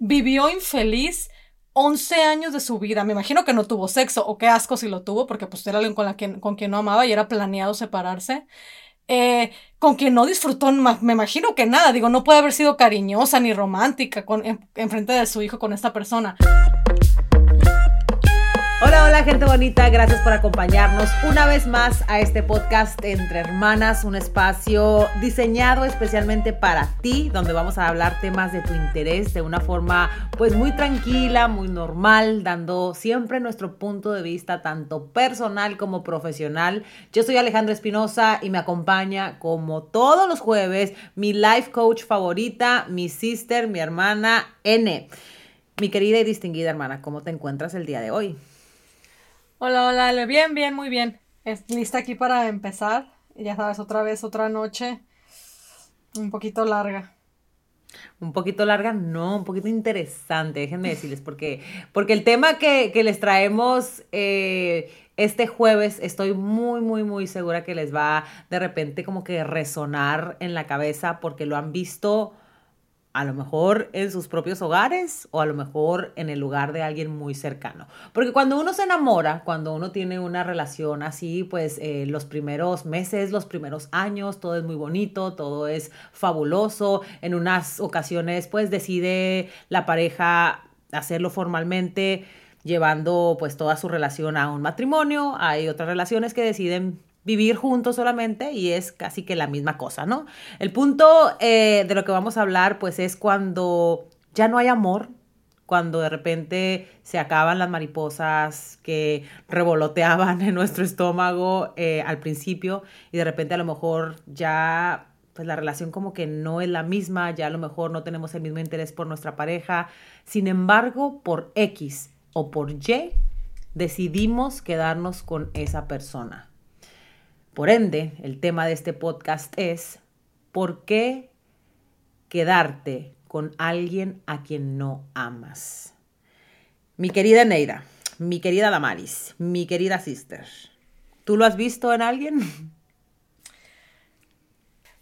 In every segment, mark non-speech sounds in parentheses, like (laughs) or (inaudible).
vivió infeliz 11 años de su vida. Me imagino que no tuvo sexo, o qué asco si lo tuvo, porque pues era alguien con, la con quien no amaba y era planeado separarse. Eh, con quien no disfrutó, me imagino que nada, digo, no puede haber sido cariñosa ni romántica con, en frente de su hijo con esta persona. Gente bonita, gracias por acompañarnos una vez más a este podcast Entre Hermanas, un espacio diseñado especialmente para ti, donde vamos a hablar temas de tu interés de una forma pues muy tranquila, muy normal, dando siempre nuestro punto de vista tanto personal como profesional. Yo soy Alejandra Espinosa y me acompaña como todos los jueves mi life coach favorita, mi sister, mi hermana N. Mi querida y distinguida hermana, ¿cómo te encuentras el día de hoy? Hola, hola, bien, bien, muy bien. Lista aquí para empezar. Ya sabes, otra vez, otra noche. Un poquito larga. Un poquito larga, no, un poquito interesante, déjenme decirles, porque, porque el tema que, les traemos eh, este jueves, estoy muy, muy, muy segura que les va de repente como que resonar en la cabeza porque lo han visto a lo mejor en sus propios hogares o a lo mejor en el lugar de alguien muy cercano. Porque cuando uno se enamora, cuando uno tiene una relación así, pues eh, los primeros meses, los primeros años, todo es muy bonito, todo es fabuloso. En unas ocasiones, pues decide la pareja hacerlo formalmente llevando pues toda su relación a un matrimonio. Hay otras relaciones que deciden vivir juntos solamente y es casi que la misma cosa, ¿no? El punto eh, de lo que vamos a hablar pues es cuando ya no hay amor, cuando de repente se acaban las mariposas que revoloteaban (laughs) en nuestro estómago eh, al principio y de repente a lo mejor ya pues la relación como que no es la misma, ya a lo mejor no tenemos el mismo interés por nuestra pareja, sin embargo por X o por Y decidimos quedarnos con esa persona. Por ende, el tema de este podcast es ¿por qué quedarte con alguien a quien no amas? Mi querida Neira, mi querida Damaris, mi querida sister, ¿tú lo has visto en alguien?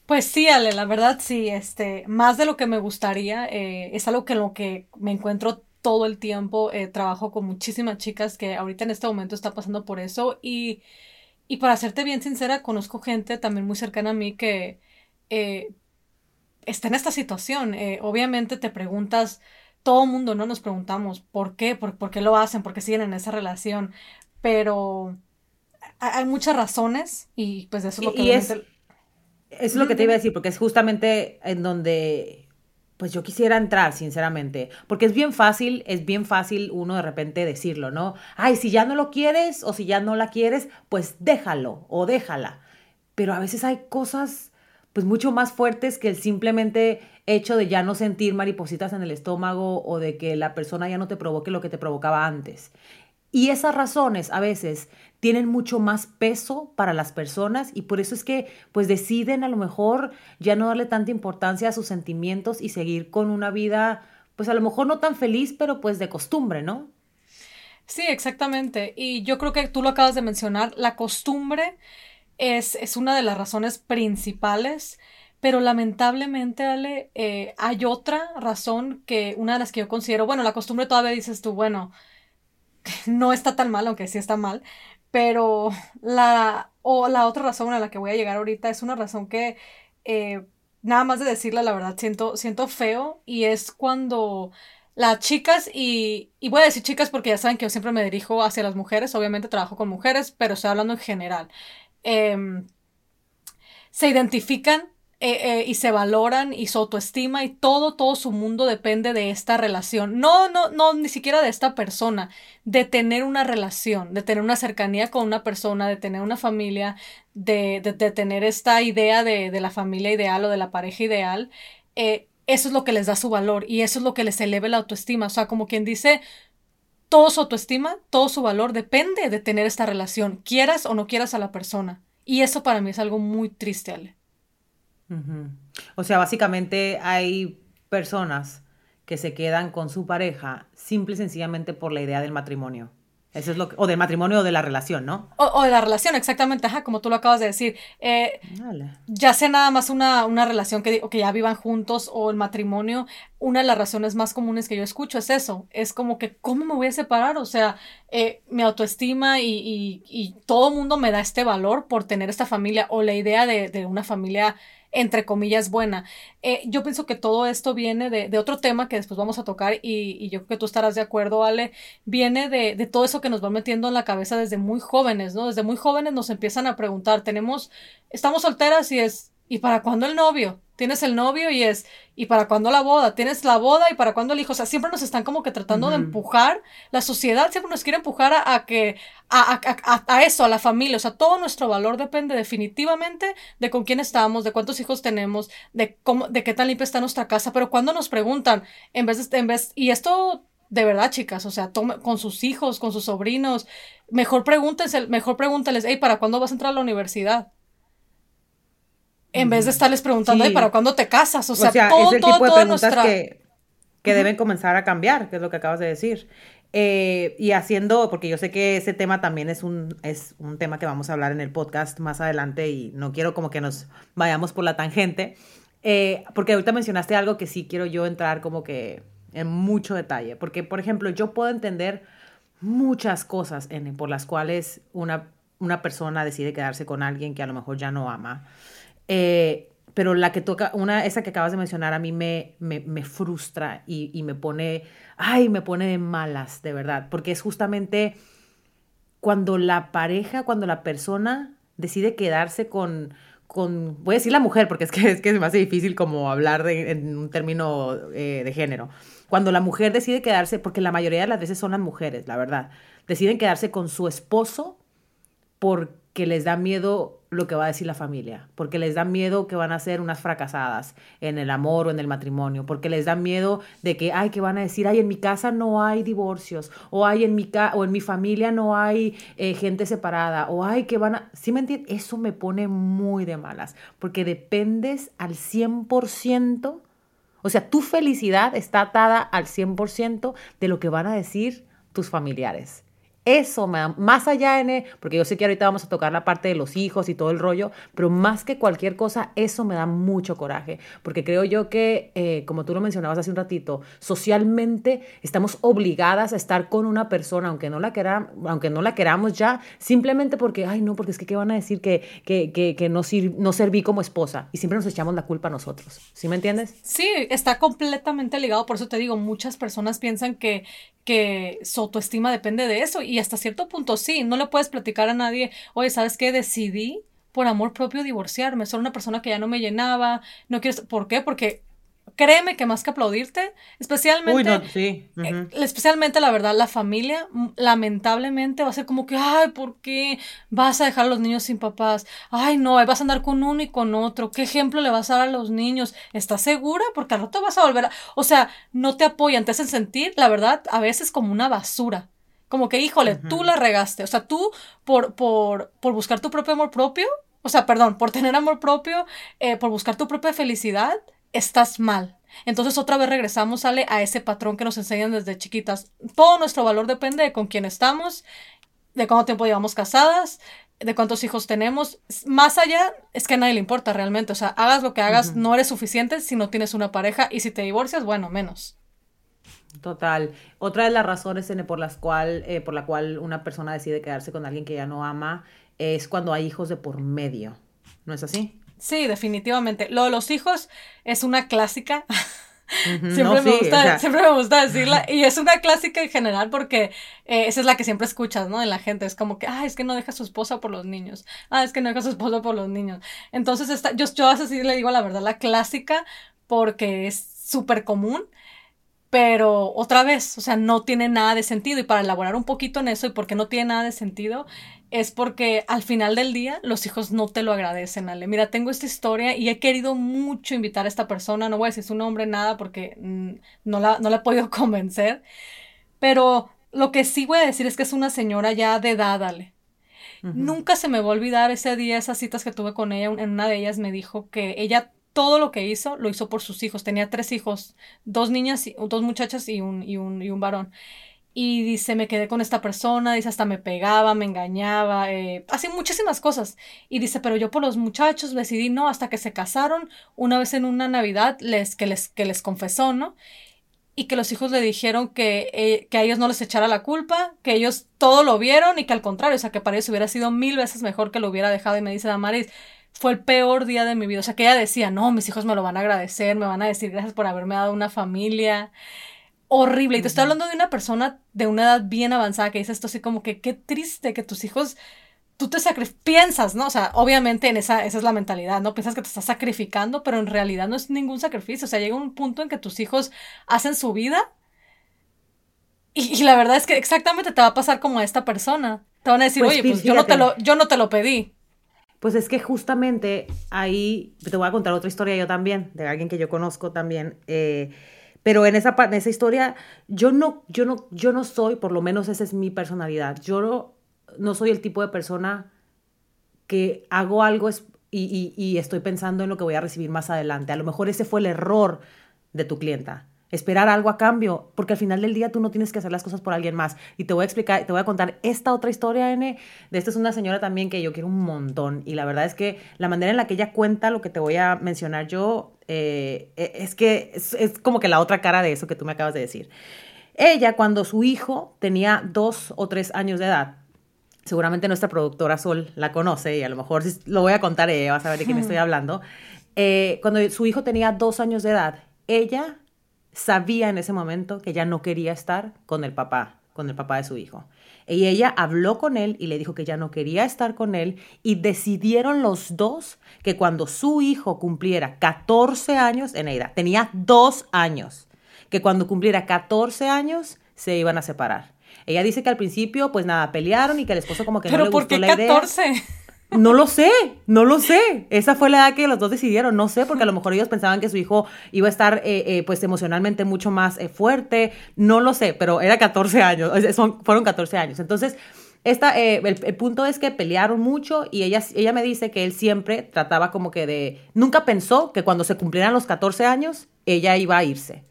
Pues sí, Ale, la verdad sí, este, más de lo que me gustaría, eh, es algo que en lo que me encuentro todo el tiempo, eh, trabajo con muchísimas chicas que ahorita en este momento está pasando por eso y y para serte bien sincera, conozco gente también muy cercana a mí que eh, está en esta situación. Eh, obviamente te preguntas, todo el mundo, ¿no? Nos preguntamos, ¿por qué? ¿Por, qué lo hacen? ¿Por qué siguen en esa relación? Pero hay muchas razones y pues eso es lo que... es, es lo que te iba a decir, porque es justamente en donde pues yo quisiera entrar, sinceramente, porque es bien fácil, es bien fácil uno de repente decirlo, ¿no? Ay, si ya no lo quieres o si ya no la quieres, pues déjalo o déjala. Pero a veces hay cosas pues mucho más fuertes que el simplemente hecho de ya no sentir maripositas en el estómago o de que la persona ya no te provoque lo que te provocaba antes. Y esas razones a veces tienen mucho más peso para las personas y por eso es que pues deciden a lo mejor ya no darle tanta importancia a sus sentimientos y seguir con una vida pues a lo mejor no tan feliz, pero pues de costumbre, ¿no? Sí, exactamente. Y yo creo que tú lo acabas de mencionar, la costumbre es, es una de las razones principales, pero lamentablemente, Ale, eh, hay otra razón que una de las que yo considero, bueno, la costumbre todavía dices tú, bueno, (laughs) no está tan mal, aunque sí está mal, pero (laughs) la, o la otra razón a la que voy a llegar ahorita es una razón que eh, nada más de decirla, la verdad, siento, siento feo y es cuando las chicas, y, y voy a decir chicas porque ya saben que yo siempre me dirijo hacia las mujeres, obviamente trabajo con mujeres, pero estoy hablando en general, em, se identifican eh, eh, y se valoran y su autoestima y todo, todo su mundo depende de esta relación. No, no, no, ni siquiera de esta persona, de tener una relación, de tener una cercanía con una persona, de tener una familia, de, de, tener esta idea de, de, la familia ideal o de la pareja ideal. Eh, eso es lo que les da su valor y eso es lo que les eleve la autoestima. O sea, como quien dice, todo su autoestima, todo su valor depende de tener esta relación, quieras o no quieras a la persona. Y eso para mí es algo muy triste, Ale. O sea, básicamente hay personas que se quedan con su pareja simple y sencillamente por la idea del matrimonio. Eso es lo que, o del matrimonio o de la relación, ¿no? O, de la relación, exactamente, ajá, como tú lo acabas de decir. Eh, ya sea nada más una, una relación que, que ya vivan juntos o el matrimonio, una de las razones más comunes que yo escucho es eso, es como que, ¿cómo me voy a separar? O sea, eh, mi autoestima y, y, y todo el mundo me da este valor por tener esta familia o la idea de, de una familia entre comillas, buena. Eh, yo pienso que todo esto viene de, de, otro tema que después vamos a tocar y, y, yo creo que tú estarás de acuerdo, Ale, viene de, de, todo eso que nos va metiendo en la cabeza desde muy jóvenes, ¿no? Desde muy jóvenes nos empiezan a preguntar, tenemos, estamos solteras y es, ¿y para cuándo el novio? Tienes el novio y es, ¿y para cuándo la boda? Tienes la boda y para cuándo el hijo. O sea, siempre nos están como que tratando de empujar, la sociedad siempre nos quiere empujar a, que, a, a, a, eso, a la familia. O sea, todo nuestro valor depende definitivamente de con quién estamos, de cuántos hijos tenemos, de cómo, de qué tan limpia está nuestra casa. Pero cuando nos preguntan, en vez de, en vez, y esto de verdad, chicas, o sea, tome, con sus hijos, con sus sobrinos, mejor pregúntense, mejor pregúntenles, hey, ¿para cuándo vas a entrar a la universidad? En vez de estarles preguntando, ¿para cuándo te casas? O sea, todo, es tipo de preguntas que, que deben comenzar a cambiar, que es lo que acabas de decir. Eh, y haciendo, porque yo sé que ese tema también es un, es un tema que vamos a hablar en el podcast más adelante y no quiero como que nos vayamos por la tangente, eh, porque ahorita mencionaste algo que sí quiero yo entrar como que en mucho detalle, porque por ejemplo yo puedo entender muchas cosas en, por las cuales una, una persona decide quedarse con alguien que a lo mejor ya no ama. Eh, pero la que toca, una, esa que acabas de mencionar, a mí me, me, me frustra y, y, me pone, ay, me pone de malas, de verdad, porque es justamente cuando la pareja, cuando la persona decide quedarse con, con voy a decir la mujer, porque es que, (laughs) es que me hace difícil como hablar de, en un término eh, de género, cuando la mujer decide quedarse, porque la mayoría de las veces son las mujeres, la verdad, deciden quedarse con su esposo porque les da miedo lo que va a decir la familia, porque les da miedo que van a ser unas fracasadas en el amor o en el matrimonio, porque les da miedo de que, ay, que van a decir, ay, en mi casa no hay divorcios, o ay, en mi, o en mi familia no hay eh, gente separada, o ay, que van a, ¿sí me entiendes? Eso me pone muy de malas, porque dependes al 100%, o sea, tu felicidad está atada al 100% de lo que van a decir tus familiares. Eso me más allá en, porque yo sé que ahorita vamos a tocar la parte de los hijos y todo el rollo, pero más que cualquier cosa, eso me da mucho coraje, porque creo yo que, eh, como tú lo mencionabas hace un ratito, socialmente estamos obligadas a estar con una persona, aunque no la, queramos, aunque no la queramos ya, simplemente porque, ay, no, porque es que, ¿qué van a decir que, que, que, no, no serví como esposa? Y siempre nos echamos la culpa nosotros. ¿Sí me entiendes? Sí, está completamente ligado, por eso te digo, muchas personas piensan que, que su autoestima depende de eso y hasta cierto punto sí, no le puedes platicar a nadie, oye, ¿sabes qué? Decidí por amor propio divorciarme, soy una persona que ya no me llenaba, no quiero, ¿por qué? Porque créeme que más que aplaudirte, especialmente, sí. Eh, especialmente la verdad, la familia, lamentablemente va a ser como que, ay, ¿por qué vas a dejar a los niños sin papás? Ay, no, vas a andar con uno y con otro. ¿Qué ejemplo le vas a dar a los niños? ¿Estás segura? Porque al rato vas a volver a, o sea, no te apoyan, te hacen sentir, la verdad, a veces como una basura. Como que, híjole, tú la regaste. O sea, tú por, por, por buscar tu propio amor propio, o sea, perdón, por tener amor propio, eh, por buscar tu propia felicidad, estás mal. Entonces otra vez regresamos sale a ese patrón que nos enseñan desde chiquitas. Todo nuestro valor depende de con quién estamos, de cuánto tiempo llevamos casadas, de cuántos hijos tenemos. Más allá es que a nadie le importa realmente. O sea, hagas lo que hagas, no eres suficiente si no tienes una pareja y si te divorcias, bueno, menos. Total. Otra de las razones por las cual, eh, por la cual una persona decide quedarse con alguien que ya no ama es cuando hay hijos de por medio. ¿No es así? Sí, definitivamente. Lo de los hijos es una clásica. (laughs) siempre, me gusta, siempre me gusta decirla. Y es una clásica en general porque eh, esa es la que siempre escuchas, ¿no? En la gente. Es como que, ah, es que no deja a su esposa por los niños. Ah, es que no deja a su esposa por los niños. Entonces, está, yo, yo a veces sí le digo la verdad, la clásica, porque es súper común pero otra vez, o sea, no tiene nada de sentido. Y para elaborar un poquito en eso y porque no tiene nada de sentido, es porque al final del día los hijos no te lo agradecen, Ale. Mira, tengo esta historia y he querido mucho invitar a esta persona, no voy a decir su nombre, nada, porque mm, no, la, no la he podido (laughs) convencer, pero lo que sí voy a decir es que es una señora ya de edad, Ale. Nunca se me va a olvidar ese día, esas citas que tuve con ella, en una de ellas me dijo que ella todo lo que hizo, lo hizo por sus hijos. Tenía tres hijos, dos niñas, dos muchachas y un, y un, y un varón. y dice, me quedé con esta persona, dice, hasta me pegaba, me engañaba, eh, hacía muchísimas cosas. Y dice, pero yo por los muchachos decidí no, hasta que se casaron, una vez en una Navidad, les, que, les, que les confesó, ¿no? Y que los hijos le dijeron que, eh, que a ellos no les echara la culpa, que ellos todo lo vieron y que al contrario, o sea, que para ellos hubiera sido mil veces mejor que lo hubiera dejado. Y me dice Damaris, fue el peor día de mi vida. O sea, que ella decía, no, mis hijos me lo van a agradecer, me van a decir gracias por haberme dado una familia horrible. Y te estoy hablando de una persona de una edad bien avanzada que dice esto así como que qué triste que tus hijos, tú te piensas, ¿no? O sea, obviamente en esa, esa es la mentalidad, ¿no? Piensas que te estás sacrificando, pero en realidad no es ningún sacrificio. O sea, llega un punto en que tus hijos hacen su vida y, la verdad es que exactamente te va a pasar como a esta persona. Te van a decir, pues oye, pues yo no, te lo, yo no te lo pedí. Pues es que justamente ahí te voy a contar otra historia yo también, de alguien que yo conozco también. Eh, pero en esa, en esa historia, yo no, yo, no, yo no soy, por lo menos esa es mi personalidad. Yo no, no soy el tipo de persona que hago algo y, y, y estoy pensando en lo que voy a recibir más adelante. A lo mejor ese fue el error de tu clienta esperar algo a cambio, porque al final del día tú no tienes que hacer las cosas por alguien más. Y te voy a explicar, te voy a contar esta otra historia, N. De esta es una señora también que yo quiero un montón. Y la verdad es que la manera en la que ella cuenta lo que te voy a mencionar yo, eh, e, es que es, es, como que la otra cara de eso que tú me acabas de decir. Ella, cuando su hijo tenía dos o tres años de edad, seguramente nuestra productora Sol la conoce y a lo mejor lo voy a contar ella, va a saber de quién estoy hablando. Eh, cuando su hijo tenía dos años de edad, ella sabía en ese momento que ya no quería estar con el papá, con el papá de su hijo. Y ella habló con él y le dijo que ya no quería estar con él y decidieron los dos que cuando su hijo cumpliera 14 años, Eneida, tenía dos años, que cuando cumpliera 14 años se iban a separar. Ella dice que al principio, pues nada, pelearon y que el esposo como que no le gustó la idea. 14? No lo sé, no lo sé. Esa fue la edad que los dos decidieron, no sé, porque a lo mejor ellos pensaban que su hijo iba a estar eh, eh, pues emocionalmente mucho más eh, fuerte, no lo sé, pero era 14 años, son, fueron 14 años. Entonces, esta, el, el, punto es que pelearon mucho y ella, ella me dice que él siempre trataba como que de, nunca pensó que cuando se cumplieran los 14 años, ella iba a irse.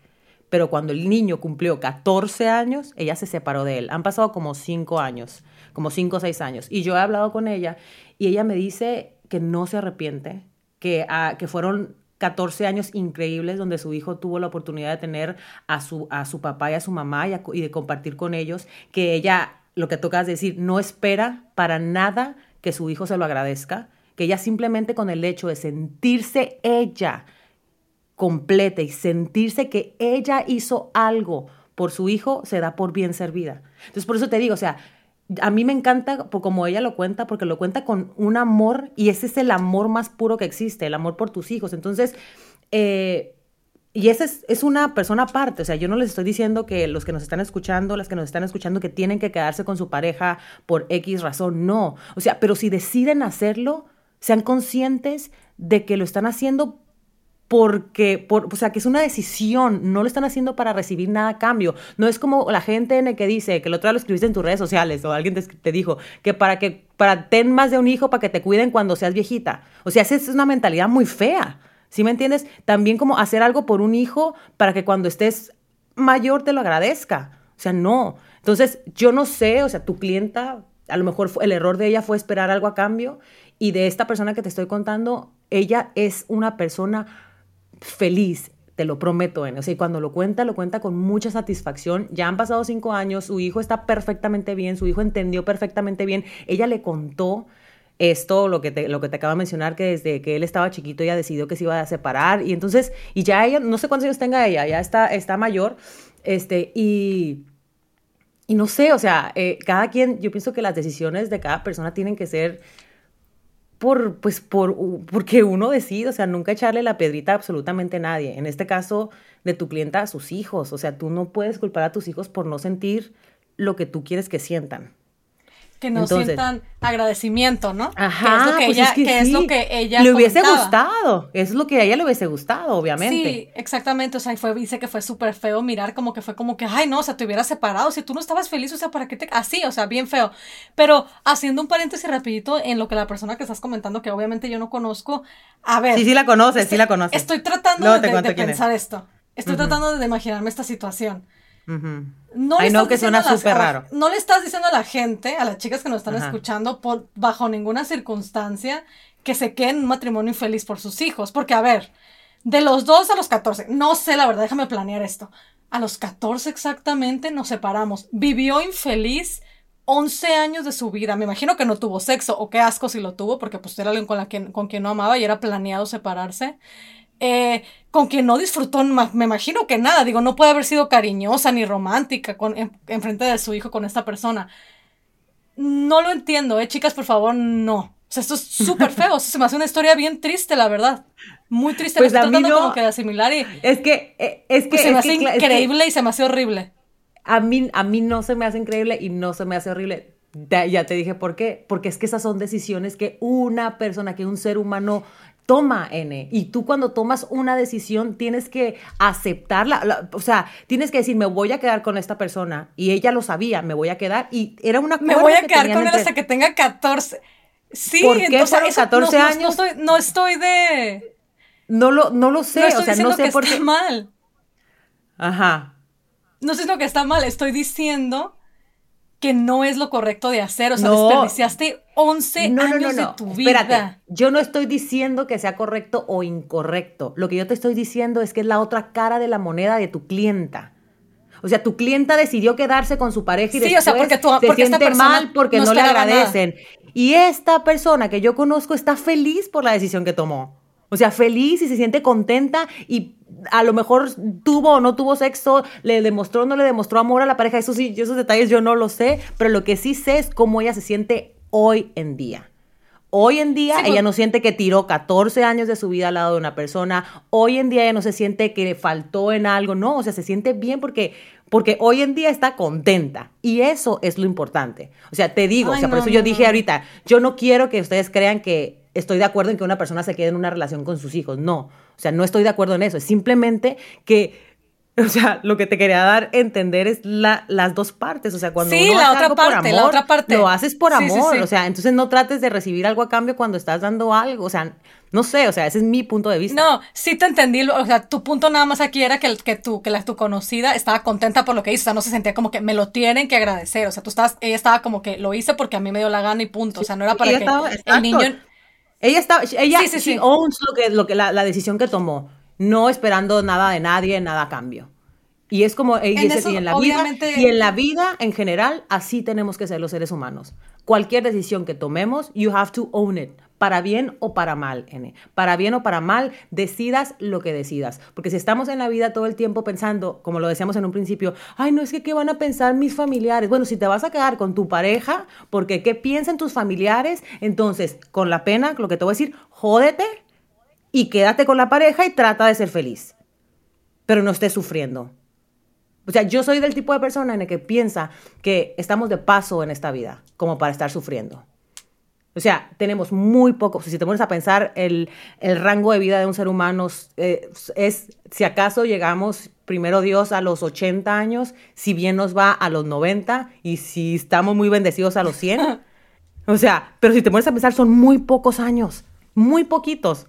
Pero cuando el niño cumplió 14 años, ella se separó de él. Han pasado como 5 años, como 5 o 6 años. Y yo he hablado con ella y ella me dice que no se arrepiente, que, ah, que fueron 14 años increíbles donde su hijo tuvo la oportunidad de tener a su, a su papá y a su mamá y, de compartir con ellos, que ella, lo que tocas decir, no espera para nada que su hijo se lo agradezca, que ella simplemente con el hecho de sentirse ella completa y sentirse que ella hizo algo por su hijo, se da por bien servida. Entonces, por eso te digo, o sea, a mí me encanta como ella lo cuenta, porque lo cuenta con un amor y ese es el amor más puro que existe, el amor por tus hijos. Entonces, eh, y esa es, es, una persona aparte, o sea, yo no les estoy diciendo que los que nos están escuchando, las que nos están escuchando, que tienen que quedarse con su pareja por X razón, no. O sea, pero si deciden hacerlo, sean conscientes de que lo están haciendo porque, por, o sea, que es una decisión, no lo están haciendo para recibir nada a cambio. No es como la gente en el que dice, que el otro día lo escribiste en tus redes sociales o alguien te, dijo, que para que, para ten más de un hijo para que te cuiden cuando seas viejita. O sea, esa es una mentalidad muy fea. ¿Sí me entiendes? También como hacer algo por un hijo para que cuando estés mayor te lo agradezca. O sea, no. Entonces, yo no sé, o sea, tu clienta, a lo mejor el error de ella fue esperar algo a cambio y de esta persona que te estoy contando, ella es una persona feliz, te lo prometo, O sea, y cuando lo cuenta, lo cuenta con mucha satisfacción. Ya han pasado cinco años, su hijo está perfectamente bien, su hijo entendió perfectamente bien. Ella le contó esto, lo que te, lo que te acabo de mencionar, que desde que él estaba chiquito ella decidió que se iba a separar. Y entonces, y ya ella, no sé cuántos años tenga ella, ya está, está mayor. Este, y, y no sé, o sea, eh, cada quien, yo pienso que las decisiones de cada persona tienen que ser por, pues, por, porque uno decide, o sea, nunca echarle la pedrita a absolutamente nadie. En este caso, de tu clienta a sus hijos. O sea, tú no puedes culpar a tus hijos por no sentir lo que tú quieres que sientan que no sientan agradecimiento, ¿no? Ajá, que es lo que, pues ella, es, lo que ella le hubiese gustado, es lo que a ella le hubiese gustado, obviamente. Sí, exactamente, o sea, fue, dice que fue súper feo mirar como que fue como que, ay, no, o sea, te hubieras separado, si tú no estabas feliz, o sea, ¿para qué te...? Así, o sea, bien feo. Pero haciendo un paréntesis rapidito en lo que la persona que estás comentando, que obviamente yo no conozco, a ver. Sí, sí la conoces, sí la conoces. Estoy tratando de, pensar esto, estoy tratando de imaginarme esta situación. No I know que suena súper raro. No le estás diciendo a la gente, a las chicas que nos están escuchando, por, bajo ninguna circunstancia, que se queden en un matrimonio infeliz por sus hijos. Porque, a ver, de los dos a los 14, no sé la verdad, déjame planear esto. A los 14 exactamente nos separamos. Vivió infeliz 11 años de su vida. Me imagino que no tuvo sexo, o qué asco si lo tuvo, porque pues era alguien con, la que, con quien no amaba y era planeado separarse. Eh, con quien no disfrutó, me imagino que nada, digo, no puede haber sido cariñosa ni romántica con, en, frente de su hijo con esta persona. No lo entiendo, eh, chicas, por favor, no. O sea, esto es súper feo, se me hace una historia bien triste, la verdad. Muy triste, pues me estoy tratando como que de asimilar y... Es que, eh, es que... Pues se me hace increíble y se me hace horrible. A mí, a mí no se me hace increíble y no se me hace horrible. Ya te dije por qué. Porque es que esas son decisiones que una persona, que un ser humano toma, N. Y tú cuando tomas una decisión tienes que aceptarla. o sea, tienes que decir, me voy a quedar con esta persona. Y ella lo sabía, me voy a quedar. Y era una Me voy a quedar con él hasta que tenga 14. Sí, ¿Por qué entonces, 14 años? No, estoy, de... No lo, no lo sé, o sea, no sé que por está mal. Ajá. No sé lo que está mal, estoy diciendo que no es lo correcto de hacer. O sea, desperdiciaste 11 años de tu vida. Espérate, yo no estoy diciendo que sea correcto o incorrecto. Lo que yo te estoy diciendo es que es la otra cara de la moneda de tu clienta. O sea, tu clienta decidió quedarse con su pareja y sí, después o sea, porque tú, se siente mal porque no, le agradecen. Y esta persona que yo conozco está feliz por la decisión que tomó. O sea, feliz y se siente contenta y a lo mejor tuvo o no tuvo sexo, le demostró o no le demostró amor a la pareja, eso sí, esos detalles yo no lo sé, pero lo que sí sé es cómo ella se siente hoy en día. Hoy en día ella pues no siente que tiró 14 años de su vida al lado de una persona. Hoy en día ella no se siente que le faltó en algo. No, o sea, se siente bien porque, porque hoy en día está contenta. Y eso es lo importante. O sea, te digo, o sea, por eso yo dije ahorita, yo no quiero que ustedes crean que estoy de acuerdo en que una persona se quede en una relación con sus hijos. No, o sea, no estoy de acuerdo en eso. Es simplemente que (laughs) o sea, lo que te quería dar a entender es la, las dos partes. O sea, cuando sí, uno la hace otra parte, por amor, la otra parte. lo haces por amor. o sea, entonces no trates de recibir algo a cambio cuando estás dando algo. O sea, no sé, o sea, ese es mi punto de vista. No, sí te entendí. O sea, tu punto nada más aquí era que, que, tu, que la, tu conocida estaba contenta por lo que hizo. O sea, no se sentía como que me lo tienen que agradecer. O sea, tú estabas, ella estaba como que lo hice porque a mí me dio la gana y punto. O sea, no era para que el niño. Ella estaba, ella sí, sí, owns lo que, lo que la, la decisión que tomó, no esperando nada de nadie, nada a cambio. Y es como y en la vida y en la vida en general así tenemos que ser los seres humanos. Cualquier decisión que tomemos, you have to own it, para bien o para mal, N. Para bien o para mal, decidas lo que decidas, porque si estamos en la vida todo el tiempo pensando, como lo decíamos en un principio, ay, no es que qué van a pensar mis familiares. Bueno, si te vas a quedar con tu pareja, porque qué piensan tus familiares, entonces, con la pena, lo que te voy a decir, jódete y quédate con la pareja y trata de ser feliz. Pero no estés sufriendo. O sea, yo soy del tipo de persona en el que piensa que estamos de paso en esta vida, como para estar sufriendo. O sea, tenemos muy poco, si te pones a pensar, el, rango de vida de un ser humano eh, es, si acaso llegamos, primero Dios, a los 80 años, si bien nos va a los 90 y si estamos muy bendecidos a los 100. (laughs) O sea, pero si te pones a pensar, son muy pocos años, muy poquitos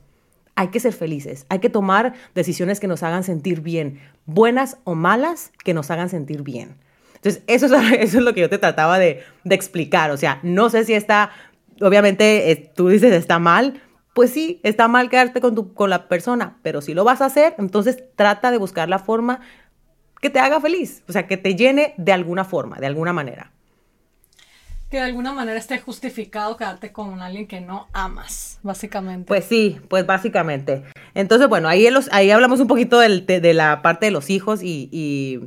hay que ser felices, hay que tomar decisiones que nos hagan sentir bien, buenas o malas, que nos hagan sentir bien. Entonces, eso es, (laughs) eso es lo que yo te trataba de, explicar. O sea, no sé si está, obviamente eh, tú dices está mal, pues sí, está mal quedarte con, tu, con la persona, pero si lo vas a hacer, entonces trata de buscar la forma que te haga feliz, o sea, que te llene de alguna forma, de alguna manera que de alguna manera esté justificado quedarte con alguien que no amas, básicamente. Pues sí, pues básicamente. Entonces, bueno, ahí, los, ahí hablamos un poquito de, la parte de los hijos y, y,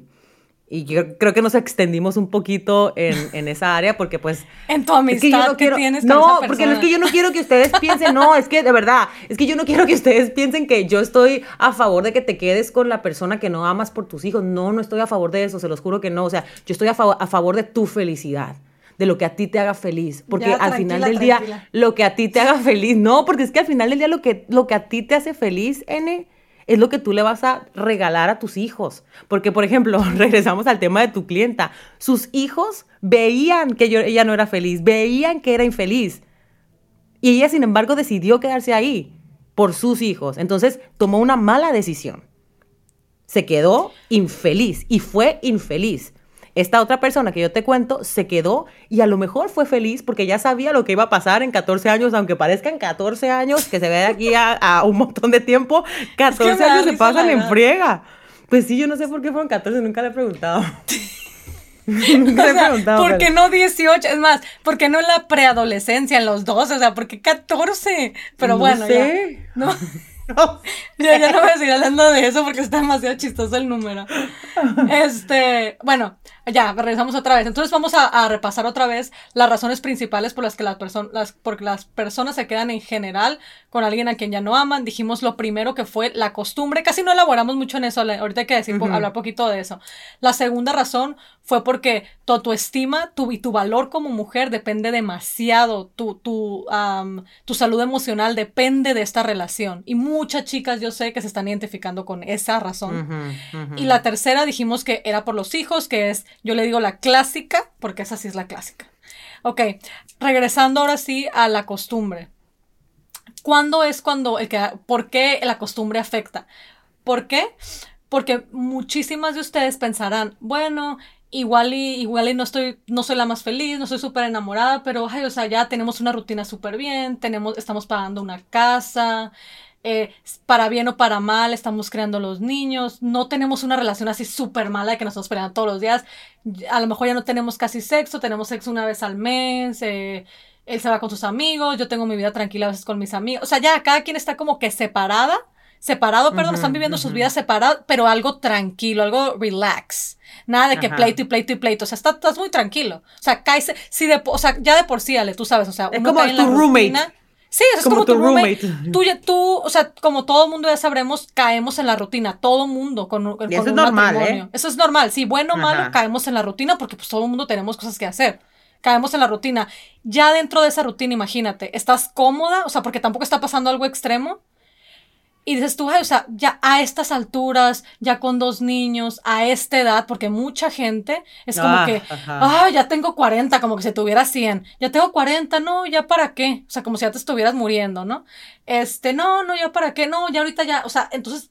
yo creo que nos extendimos un poquito en, esa área porque pues... (laughs) En tu amistad que, tienes con No, porque es que yo no quiero que ustedes piensen, no, es que de verdad, es que yo no quiero que ustedes piensen que yo estoy a favor de que te quedes con la persona que no amas por tus hijos. No, no estoy a favor de eso, se los juro que no. O sea, yo estoy a, a favor de tu felicidad de lo que a ti te haga feliz. Porque al final del día, lo que a ti te haga feliz, no, porque es que al final del día lo que, lo que a ti te hace feliz, N, es lo que tú le vas a regalar a tus hijos. Porque, por ejemplo, (laughs) regresamos al tema de tu clienta. Sus hijos veían que ella no era feliz, veían que era infeliz. Y ella, sin embargo, decidió quedarse ahí por sus hijos. Entonces, tomó una mala decisión. se quedó infeliz y fue infeliz. Esta otra persona que yo te cuento se quedó y a lo mejor fue feliz porque ya sabía lo que iba a pasar en 14 años, aunque parezcan 14 años, que se ve de aquí a, un montón de tiempo, (laughs) 14 años se pasan en friega. Pues sí, yo no sé por qué fueron 14, nunca le he preguntado. (laughs) (laughs) nunca le he preguntado. ¿Por qué no 18? Es más, ¿por qué no en la preadolescencia, en los 12? O sea, ¿por qué 14? Pero bueno, sé. ya. No. ya, ya no voy a seguir hablando de eso porque está demasiado chistoso el número. Este, bueno, ya, regresamos otra vez. Entonces vamos a, repasar otra vez las razones principales por las que las, personas las, porque las personas se quedan en general con alguien a quien ya no aman. Dijimos lo primero que fue la costumbre. Casi no elaboramos mucho en eso. Ahorita hay que decir, hablar poquito de eso. La segunda razón fue porque tu autoestima tu, y tu valor como mujer depende demasiado. Tu, tu, tu salud emocional depende de esta relación. Y muchas chicas yo sé que se están identificando con esa razón. Y la tercera dijimos que era por los hijos, que es yo le digo la clásica, porque esa sí es la clásica. Ok, regresando ahora sí a la costumbre. ¿Cuándo es cuando el que, por qué la costumbre afecta? ¿Por qué? Porque muchísimas de ustedes pensarán, bueno, igual y, igual y no estoy, no soy la más feliz, no soy súper enamorada, pero, ay, o sea, ya tenemos una rutina súper bien, tenemos, estamos pagando una casa, eh, para bien o para mal, estamos creando los niños, no tenemos una relación así súper mala de que nos estamos peleando todos los días, a lo mejor ya no tenemos casi sexo, tenemos sexo una vez al mes, eh, él se va con sus amigos, yo tengo mi vida tranquila a veces con mis amigos, o sea, ya cada quien está como que separada, separado, perdón, están viviendo sus vidas separadas, pero algo tranquilo, algo relax. Nada de que pleito y pleito y pleito. O sea, estás, muy tranquilo. O sea, caes, si de, o sea, ya de por sí, Ale, tú sabes, o sea, es como tu roommate. Sí, eso es como, tu roommate. Tú, tú, o sea, como todo mundo ya sabremos, caemos en la rutina. Todo mundo con, con, eso es normal, ¿eh? Eso es normal. Sí, bueno o malo, caemos en la rutina porque pues todo el mundo tenemos cosas que hacer. Caemos en la rutina. Ya dentro de esa rutina, imagínate, ¿estás cómoda? O sea, porque tampoco está pasando algo extremo. Y dices tú, o sea, ya a estas alturas, ya con dos niños, a esta edad, porque mucha gente es como ah, que, ah, ya tengo 40, como que si tuviera 100, ya tengo 40, no, ya para qué, o sea, como si ya te estuvieras muriendo, ¿no? Este, no, no, ya para qué, no, ya ahorita ya, o sea, entonces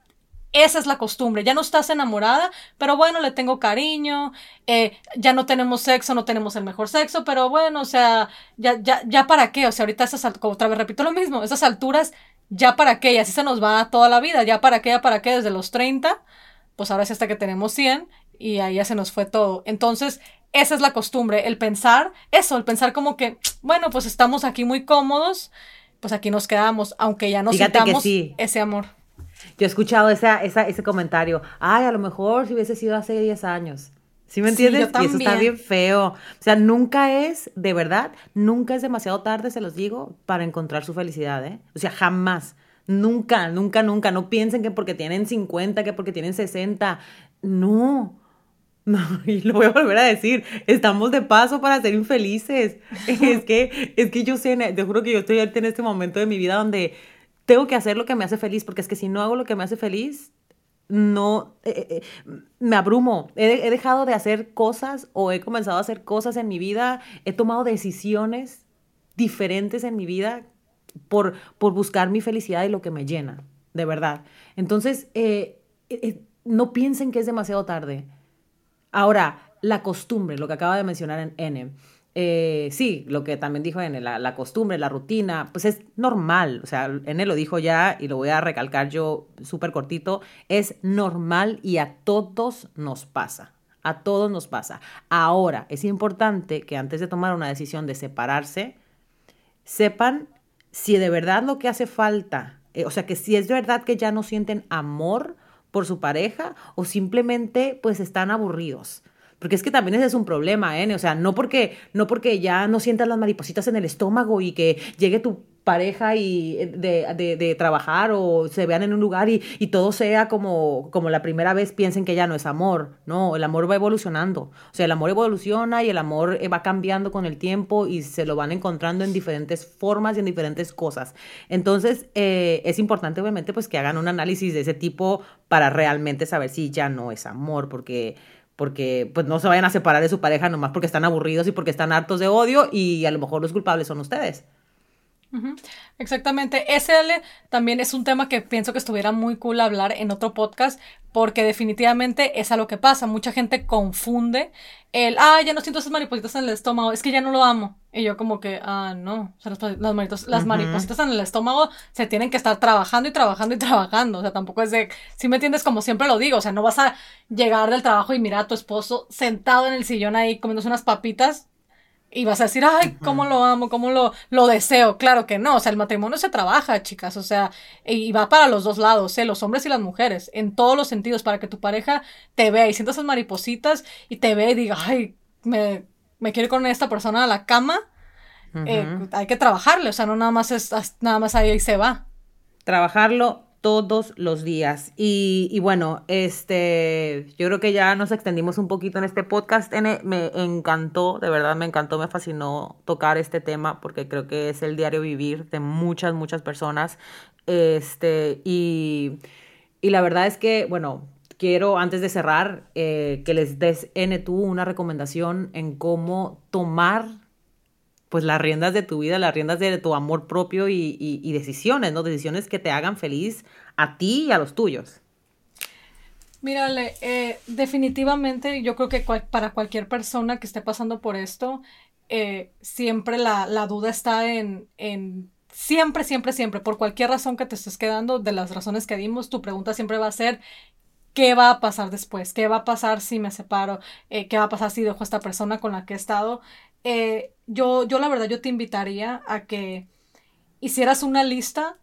esa es la costumbre, ya no estás enamorada, pero bueno, le tengo cariño, eh, ya no tenemos sexo, no tenemos el mejor sexo, pero bueno, o sea, ya, ya, ya para qué, o sea, ahorita esas, otra vez repito lo mismo, esas alturas ya para qué, y así se nos va toda la vida, ya para qué, ya para qué, desde los 30, pues ahora sí hasta que tenemos 100 y ahí ya se nos fue todo. Entonces, esa es la costumbre, el pensar eso, el pensar como que, bueno, pues estamos aquí muy cómodos, pues aquí nos quedamos, aunque ya no sintamos ese amor. Yo he escuchado esa, esa, ese comentario, ay, a lo mejor si hubiese sido hace 10 años. ¿Sí me entiendes? y eso está bien feo. O sea, nunca es, de verdad, nunca es demasiado tarde, se los digo, para encontrar su felicidad, ¿eh? O sea, jamás. Nunca, nunca, nunca. No piensen que porque tienen 50, que porque tienen 60. No. (laughs) No, y lo voy a volver a decir, estamos de paso para ser infelices. (laughs) es que, es que yo sé, te juro que yo estoy en este momento de mi vida donde tengo que hacer lo que me hace feliz, porque es que si no hago lo que me hace feliz, no, eh, eh, me abrumo. He, dejado de hacer cosas o he comenzado a hacer cosas en mi vida, he tomado decisiones diferentes en mi vida por, por buscar mi felicidad y lo que me llena, de verdad. Entonces, eh, no piensen que es demasiado tarde. Ahora, la costumbre, lo que acaba de mencionar en N. Eh, sí, lo que también dijo en la, costumbre, la rutina, pues es normal, o sea, N lo dijo ya y lo voy a recalcar yo súper cortito, es normal y a todos nos pasa, a todos nos pasa. Ahora, es importante que antes de tomar una decisión de separarse, sepan si de verdad lo que hace falta, eh, o sea, que si es de verdad que ya no sienten amor por su pareja o simplemente pues están aburridos. Porque es que también ese es un problema, ¿eh? O sea, no porque, no porque ya no sientas las maripositas en el estómago y que llegue tu pareja y eh, de, de, trabajar o se vean en un lugar y, y, todo sea como, como la primera vez piensen que ya no es amor. No, el amor va evolucionando. O sea, el amor evoluciona y el amor eh, va cambiando con el tiempo y se lo van encontrando en diferentes formas y en diferentes cosas. Entonces, eh, es importante obviamente pues que hagan un análisis de ese tipo para realmente saber si ya no es amor, porque porque pues no se vayan a separar de su pareja nomás porque están aburridos y porque están hartos de odio y a lo mejor los culpables son ustedes. Exactamente. SL también es un tema que pienso que estuviera muy cool hablar en otro podcast porque definitivamente es a lo que pasa. Mucha gente confunde el, ah, ya no siento esas maripositas en el estómago, es que ya no lo amo. Y yo como que, ah, no, o sea, las, las maripositas en el estómago se tienen que estar trabajando y trabajando y trabajando. O sea, tampoco es de, si me entiendes, como siempre lo digo, o sea, no vas a llegar del trabajo y mirar a tu esposo sentado en el sillón ahí comiéndose unas papitas y vas a decir, ay, cómo lo amo, cómo lo, lo deseo. Claro que no, o sea, el matrimonio se trabaja, chicas, o sea, y va para los dos lados, ¿eh? los hombres y las mujeres, en todos los sentidos, para que tu pareja te vea y sienta esas maripositas y te vea y diga, ay, me, me quiero ir con esta persona a la cama. Eh, hay que trabajarle, o sea, no nada más es, nada más ahí se va. Trabajarlo todos los días. Y, bueno, este, yo creo que ya nos extendimos un poquito en este podcast. me encantó, de verdad me encantó, me fascinó tocar este tema porque creo que es el diario vivir de muchas, muchas personas. Este, y, y la verdad es que, bueno, quiero antes de cerrar eh, que les des N tú una recomendación en cómo tomar pues las riendas de tu vida, las riendas de tu amor propio y, decisiones, ¿no? Decisiones que te hagan feliz a ti y a los tuyos. Mírale, eh, definitivamente yo creo que para cualquier persona que esté pasando por esto, eh, siempre la, duda está en, en, siempre, siempre, siempre, por cualquier razón que te estés quedando, de las razones que dimos, tu pregunta siempre va a ser, ¿qué va a pasar después? ¿Qué va a pasar si me separo? Eh, ¿Qué va a pasar si dejo a esta persona con la que he estado? Eh, yo, yo la verdad, yo te invitaría a que hicieras una lista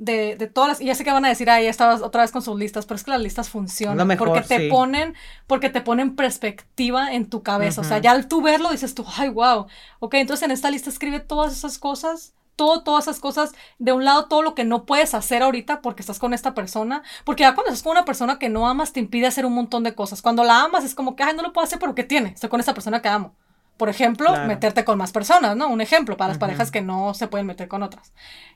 de, de, todas las, y ya sé que van a decir, ahí estabas otra vez con sus listas, pero es que las listas funcionan, porque te ponen, porque te ponen perspectiva en tu cabeza, o sea, ya al tú verlo dices tú, ay, wow, ok, entonces en esta lista escribe todas esas cosas, todo, todas esas cosas, de un lado todo lo que no puedes hacer ahorita porque estás con esta persona, porque ya cuando estás con una persona que no amas te impide hacer un montón de cosas, cuando la amas es como que, ay, no lo puedo hacer, pero ¿qué tiene? Estoy con esta persona que amo. Por ejemplo, meterte con más personas, ¿no? Un ejemplo para las parejas que no se pueden meter con otras.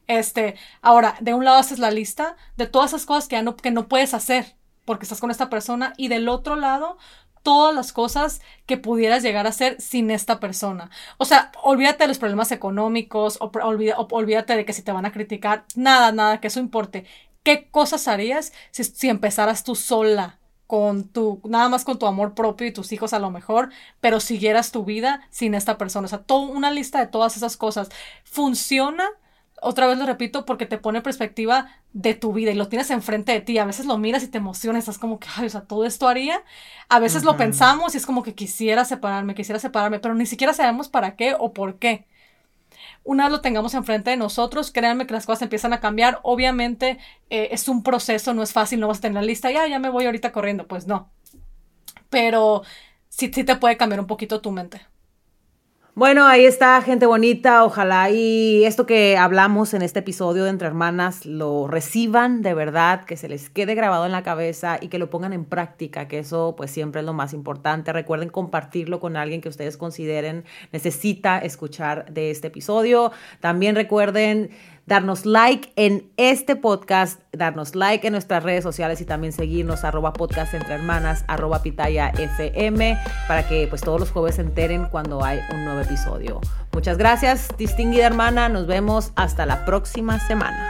Este, ahora, de un lado haces la lista de todas esas cosas que, ya no, que no puedes hacer porque estás con esta persona y del otro lado todas las cosas que pudieras llegar a hacer sin esta persona. O sea, olvídate de los problemas económicos, o, olvídate de que si te van a criticar, nada, nada, que eso importe. ¿Qué cosas harías si, si empezaras tú sola con tu, nada más con tu amor propio y tus hijos a lo mejor, pero siguieras tu vida sin esta persona. O sea, toda una lista de todas esas cosas. Funciona, otra vez lo repito, porque te pone perspectiva de tu vida y lo tienes enfrente de ti. A veces lo miras y te emocionas, estás como que, ay, o sea, todo esto haría. A veces lo pensamos y es como que quisiera separarme, quisiera separarme, pero ni siquiera sabemos para qué o por qué una vez lo tengamos enfrente de nosotros, créanme que las cosas empiezan a cambiar. Obviamente eh, es un proceso, no es fácil, no vas a tener la lista, ya, ya me voy ahorita corriendo, pues no. Pero sí, sí te puede cambiar un poquito tu mente. Bueno, ahí está, gente bonita. Ojalá y esto que hablamos en este episodio de Entre Hermanas lo reciban de verdad, que se les quede grabado en la cabeza y que lo pongan en práctica, que eso pues siempre es lo más importante. Recuerden compartirlo con alguien que ustedes consideren necesita escuchar de este episodio. También recuerden darnos like en este podcast, darnos like en nuestras redes sociales y también seguirnos arroba podcast entre hermanas, arroba pitaya fm, para que pues todos los jueves se enteren cuando hay un nuevo episodio. Muchas gracias, distinguida hermana, nos vemos hasta la próxima semana.